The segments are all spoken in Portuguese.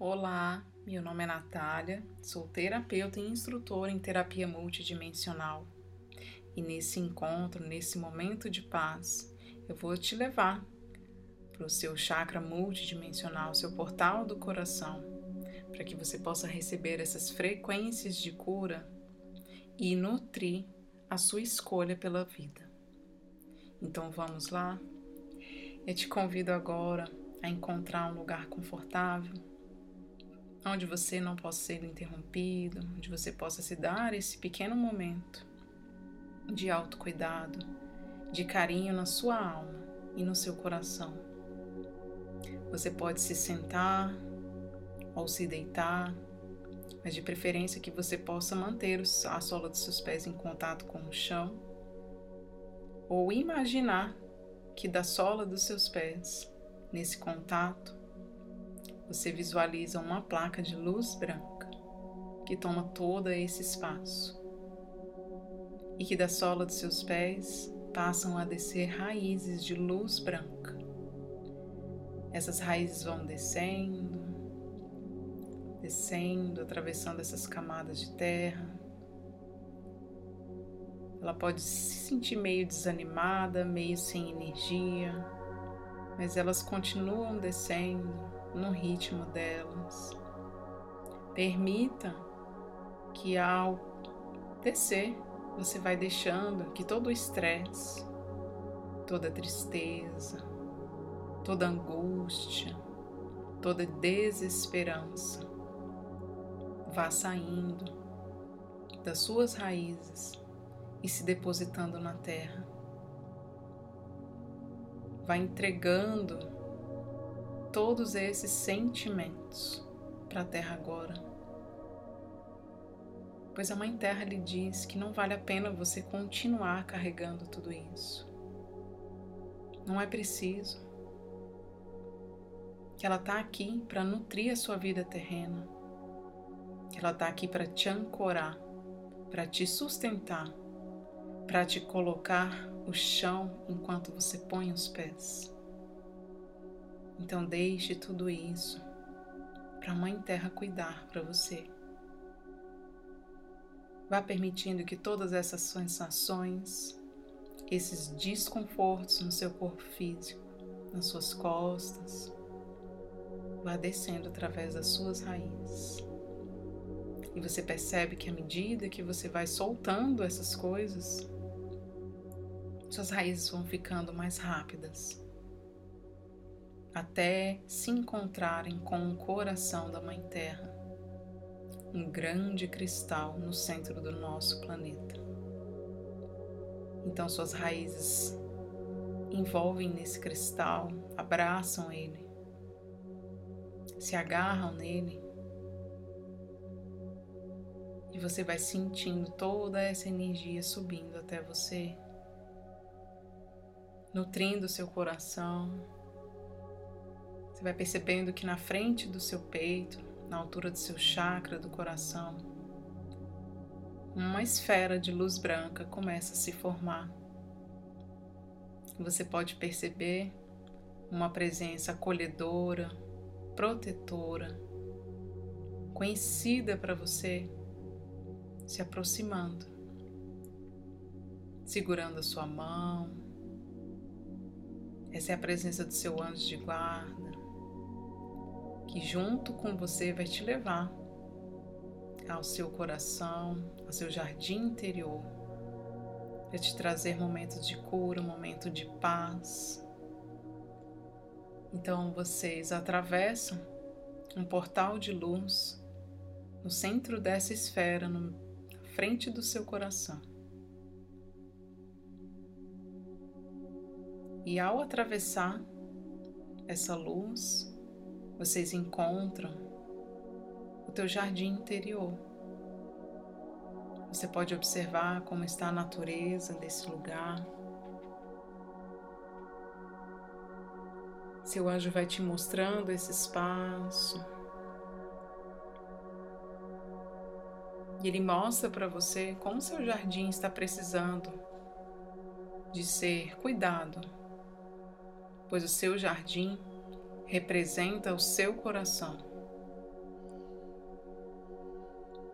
Olá, meu nome é Natália, sou terapeuta e instrutora em terapia multidimensional. E nesse encontro, nesse momento de paz, eu vou te levar para o seu chakra multidimensional, seu portal do coração, para que você possa receber essas frequências de cura e nutrir a sua escolha pela vida. Então vamos lá? Eu te convido agora a encontrar um lugar confortável onde você não possa ser interrompido, onde você possa se dar esse pequeno momento de autocuidado, de carinho na sua alma e no seu coração. Você pode se sentar ou se deitar, mas de preferência que você possa manter a sola dos seus pés em contato com o chão, ou imaginar que da sola dos seus pés, nesse contato, você visualiza uma placa de luz branca que toma todo esse espaço e que da sola dos seus pés passam a descer raízes de luz branca. Essas raízes vão descendo, descendo, atravessando essas camadas de terra. Ela pode se sentir meio desanimada, meio sem energia, mas elas continuam descendo no ritmo delas. Permita que ao descer, você vai deixando que todo o estresse, toda tristeza, toda angústia, toda desesperança vá saindo das suas raízes e se depositando na terra. Vai entregando todos esses sentimentos para a Terra agora. Pois a Mãe Terra lhe diz que não vale a pena você continuar carregando tudo isso. Não é preciso. Que ela está aqui para nutrir a sua vida terrena. Que ela está aqui para te ancorar, para te sustentar, para te colocar o chão enquanto você põe os pés. Então deixe tudo isso para a Mãe Terra cuidar para você. Vá permitindo que todas essas sensações, esses desconfortos no seu corpo físico, nas suas costas, vá descendo através das suas raízes. E você percebe que à medida que você vai soltando essas coisas, suas raízes vão ficando mais rápidas até se encontrarem com o coração da Mãe Terra, um grande cristal no centro do nosso planeta. Então suas raízes envolvem nesse cristal, abraçam ele, se agarram nele e você vai sentindo toda essa energia subindo até você, nutrindo seu coração você vai percebendo que na frente do seu peito, na altura do seu chakra do coração, uma esfera de luz branca começa a se formar. Você pode perceber uma presença acolhedora, protetora, conhecida para você, se aproximando, segurando a sua mão. Essa é a presença do seu anjo de guarda que junto com você vai te levar ao seu coração, ao seu jardim interior, para te trazer momentos de cura, momento de paz. Então vocês atravessam um portal de luz no centro dessa esfera, na frente do seu coração. E ao atravessar essa luz, vocês encontram o teu jardim interior. Você pode observar como está a natureza desse lugar. Seu anjo vai te mostrando esse espaço. E ele mostra para você como seu jardim está precisando de ser cuidado, pois o seu jardim representa o seu coração.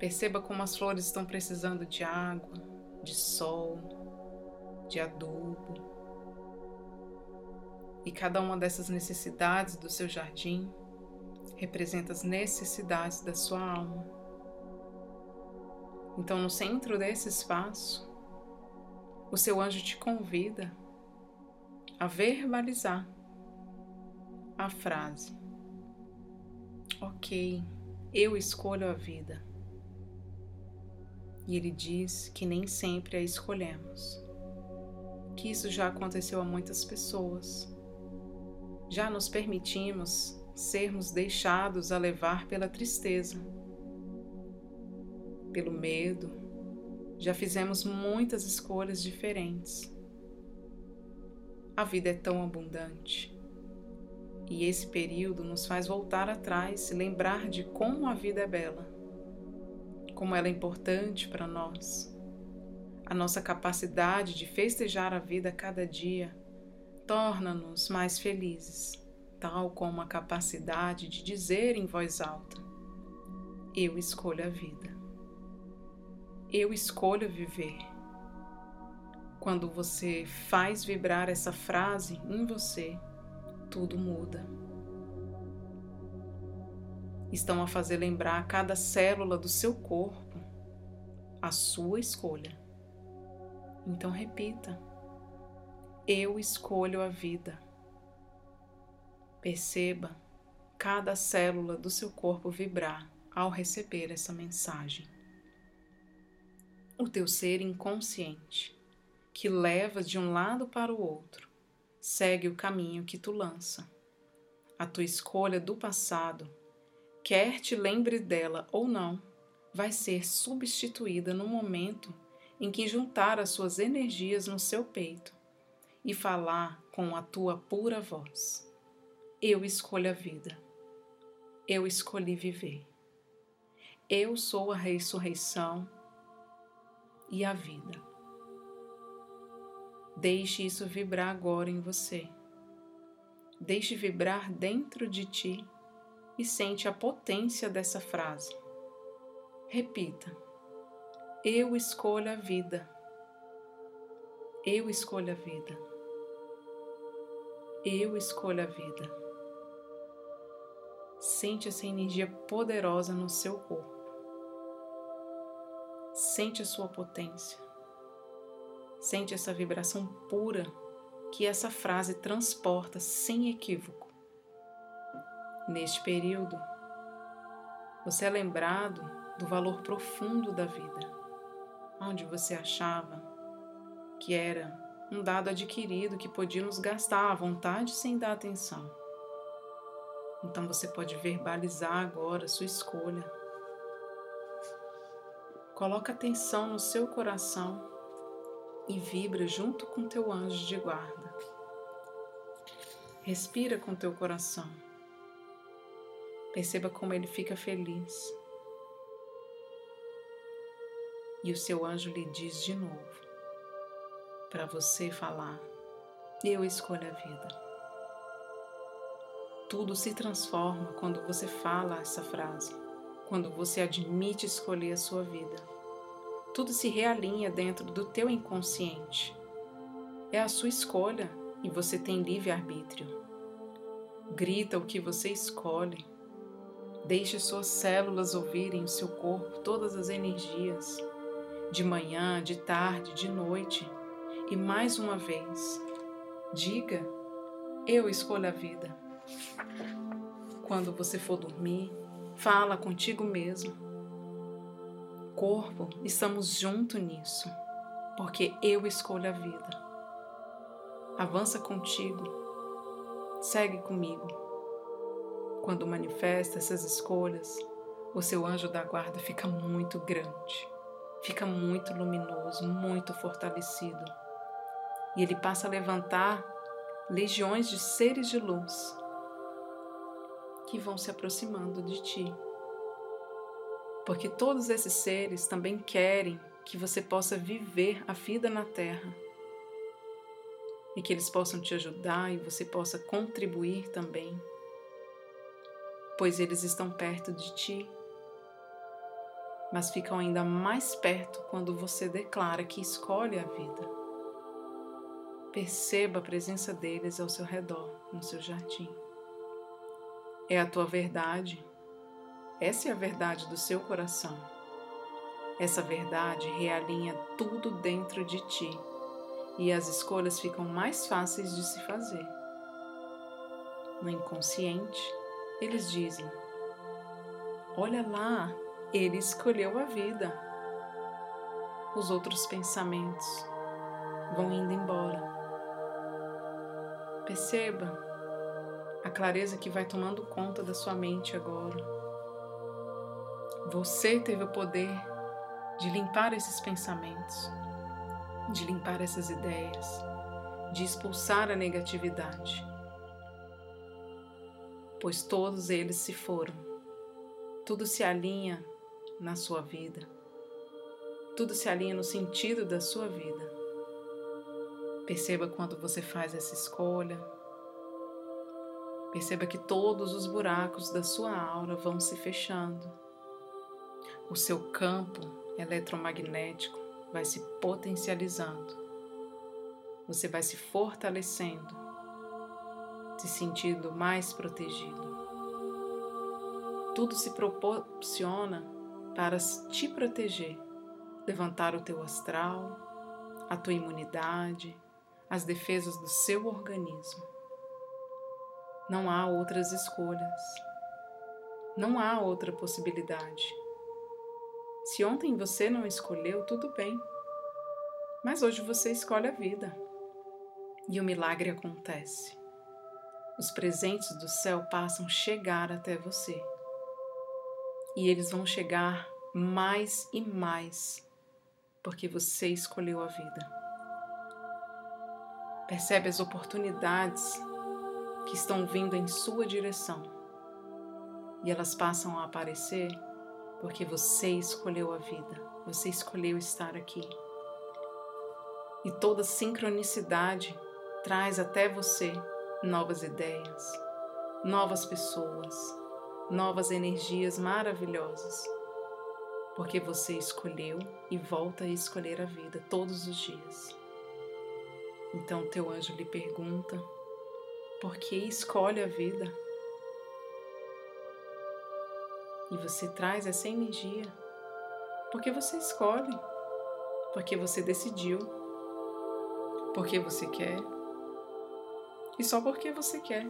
Perceba como as flores estão precisando de água, de sol, de adubo. E cada uma dessas necessidades do seu jardim representa as necessidades da sua alma. Então, no centro desse espaço, o seu anjo te convida a verbalizar a frase: Ok, eu escolho a vida. E ele diz que nem sempre a escolhemos, que isso já aconteceu a muitas pessoas. Já nos permitimos sermos deixados a levar pela tristeza, pelo medo. Já fizemos muitas escolhas diferentes. A vida é tão abundante. E esse período nos faz voltar atrás e lembrar de como a vida é bela como ela é importante para nós. A nossa capacidade de festejar a vida cada dia torna-nos mais felizes, tal como a capacidade de dizer em voz alta: Eu escolho a vida. Eu escolho viver. Quando você faz vibrar essa frase em você, tudo muda estão a fazer lembrar cada célula do seu corpo a sua escolha. Então repita: Eu escolho a vida. Perceba cada célula do seu corpo vibrar ao receber essa mensagem. O teu ser inconsciente, que leva de um lado para o outro, segue o caminho que tu lança. A tua escolha do passado quer te lembre dela ou não, vai ser substituída no momento em que juntar as suas energias no seu peito e falar com a tua pura voz. Eu escolho a vida. Eu escolhi viver. Eu sou a ressurreição e a vida. Deixe isso vibrar agora em você. Deixe vibrar dentro de ti e sente a potência dessa frase. Repita: Eu escolho a vida. Eu escolho a vida. Eu escolho a vida. Sente essa energia poderosa no seu corpo. Sente a sua potência. Sente essa vibração pura que essa frase transporta sem equívoco. Neste período, você é lembrado do valor profundo da vida, onde você achava que era um dado adquirido que podíamos gastar à vontade sem dar atenção. Então você pode verbalizar agora sua escolha. Coloca atenção no seu coração e vibra junto com teu anjo de guarda. Respira com teu coração. Perceba como ele fica feliz. E o seu anjo lhe diz de novo, para você falar: Eu escolho a vida. Tudo se transforma quando você fala essa frase, quando você admite escolher a sua vida. Tudo se realinha dentro do teu inconsciente. É a sua escolha e você tem livre arbítrio. Grita o que você escolhe Deixe suas células ouvirem o seu corpo todas as energias, de manhã, de tarde, de noite. E mais uma vez, diga: Eu escolho a vida. Quando você for dormir, fala contigo mesmo. Corpo, estamos juntos nisso, porque eu escolho a vida. Avança contigo, segue comigo quando manifesta essas escolhas, o seu anjo da guarda fica muito grande, fica muito luminoso, muito fortalecido. E ele passa a levantar legiões de seres de luz que vão se aproximando de ti. Porque todos esses seres também querem que você possa viver a vida na terra e que eles possam te ajudar e você possa contribuir também pois eles estão perto de ti. mas ficam ainda mais perto quando você declara que escolhe a vida. Perceba a presença deles ao seu redor, no seu jardim. É a tua verdade. Essa é a verdade do seu coração. Essa verdade realinha tudo dentro de ti e as escolhas ficam mais fáceis de se fazer. No inconsciente, eles dizem: Olha lá, ele escolheu a vida. Os outros pensamentos vão indo embora. Perceba a clareza que vai tomando conta da sua mente agora. Você teve o poder de limpar esses pensamentos, de limpar essas ideias, de expulsar a negatividade, pois todos eles se foram. Tudo se alinha na sua vida. Tudo se alinha no sentido da sua vida. Perceba quando você faz essa escolha. Perceba que todos os buracos da sua aura vão se fechando. O seu campo eletromagnético vai se potencializando. Você vai se fortalecendo, se sentindo mais protegido. Tudo se proporciona para te proteger, levantar o teu astral, a tua imunidade, as defesas do seu organismo. Não há outras escolhas. Não há outra possibilidade. Se ontem você não escolheu, tudo bem. Mas hoje você escolhe a vida. E o milagre acontece. Os presentes do céu passam a chegar até você e eles vão chegar mais e mais porque você escolheu a vida. Percebe as oportunidades que estão vindo em sua direção e elas passam a aparecer porque você escolheu a vida, você escolheu estar aqui. E toda sincronicidade traz até você novas ideias, novas pessoas, novas energias maravilhosas, porque você escolheu e volta a escolher a vida todos os dias. Então teu anjo lhe pergunta: por que escolhe a vida? E você traz essa energia porque você escolhe, porque você decidiu, porque você quer e só porque você quer.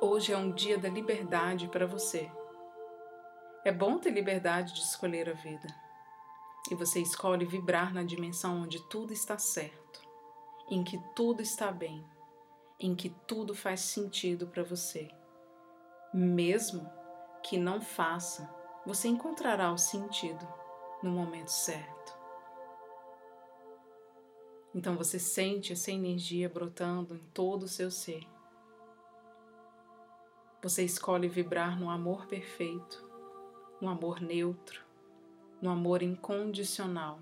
Hoje é um dia da liberdade para você. É bom ter liberdade de escolher a vida. E você escolhe vibrar na dimensão onde tudo está certo, em que tudo está bem, em que tudo faz sentido para você. Mesmo que não faça, você encontrará o sentido no momento certo. Então você sente essa energia brotando em todo o seu ser você escolhe vibrar no amor perfeito, no amor neutro, no amor incondicional,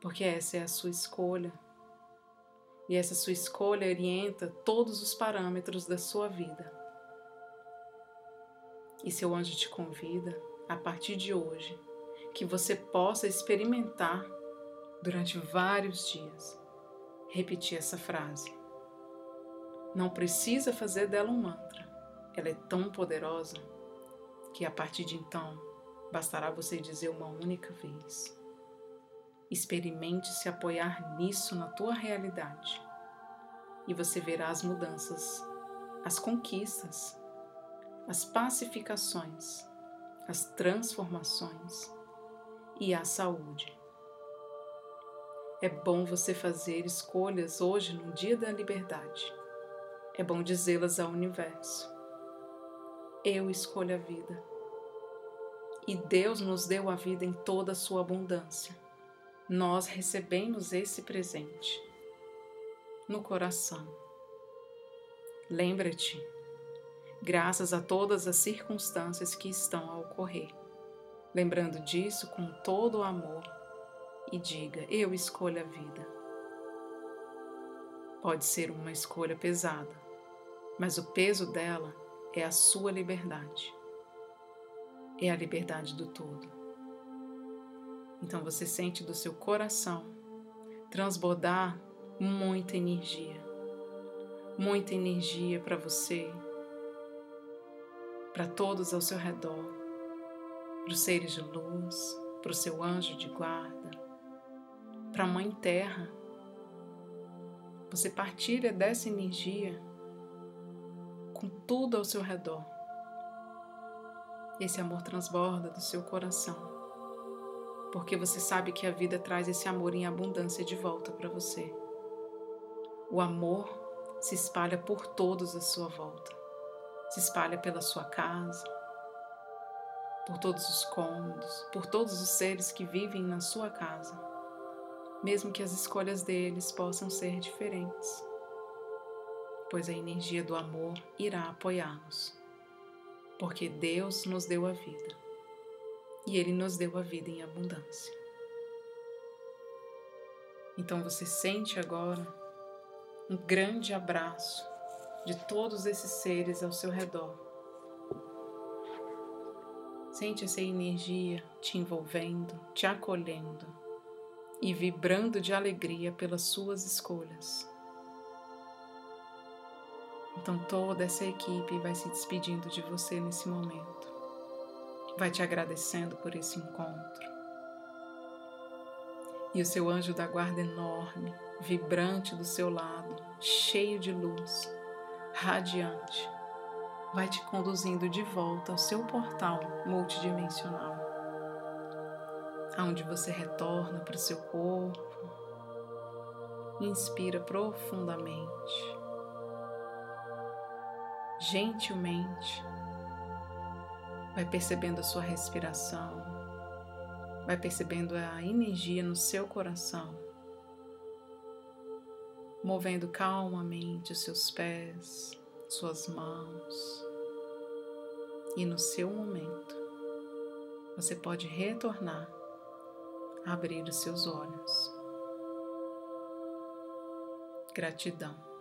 porque essa é a sua escolha. E essa sua escolha orienta todos os parâmetros da sua vida. E seu anjo te convida, a partir de hoje, que você possa experimentar durante vários dias repetir essa frase. Não precisa fazer dela um mantra ela é tão poderosa que a partir de então bastará você dizer uma única vez. Experimente se apoiar nisso na tua realidade e você verá as mudanças, as conquistas, as pacificações, as transformações e a saúde. É bom você fazer escolhas hoje no dia da liberdade. É bom dizê-las ao universo eu escolho a vida. E Deus nos deu a vida em toda a sua abundância. Nós recebemos esse presente no coração. Lembra-te, graças a todas as circunstâncias que estão a ocorrer. Lembrando disso com todo o amor e diga: Eu escolho a vida. Pode ser uma escolha pesada, mas o peso dela é a sua liberdade. é a liberdade do todo. Então você sente do seu coração transbordar muita energia, muita energia para você, para todos ao seu redor, para os seres de luz, para o seu anjo de guarda, para a Mãe Terra. Você partilha dessa energia com tudo ao seu redor. Esse amor transborda do seu coração, porque você sabe que a vida traz esse amor em abundância de volta para você. O amor se espalha por todos à sua volta, se espalha pela sua casa, por todos os cômodos, por todos os seres que vivem na sua casa, mesmo que as escolhas deles possam ser diferentes, pois a energia do amor irá apoiá-los porque Deus nos deu a vida e Ele nos deu a vida em abundância. Então você sente agora um grande abraço de todos esses seres ao seu redor. Sente essa energia te envolvendo, te acolhendo e vibrando de alegria pelas suas escolhas. Então toda essa equipe vai se despedindo de você nesse momento. Vai te agradecendo por esse encontro. E o seu anjo da guarda enorme, vibrante do seu lado, cheio de luz, radiante, vai te conduzindo de volta ao seu portal multidimensional, aonde você retorna para o seu corpo, inspira profundamente gentilmente. Vai percebendo a sua respiração, vai percebendo a energia no seu coração, movendo calmamente os seus pés, suas mãos. E no seu momento, você pode retornar, abrir os seus olhos. Gratidão.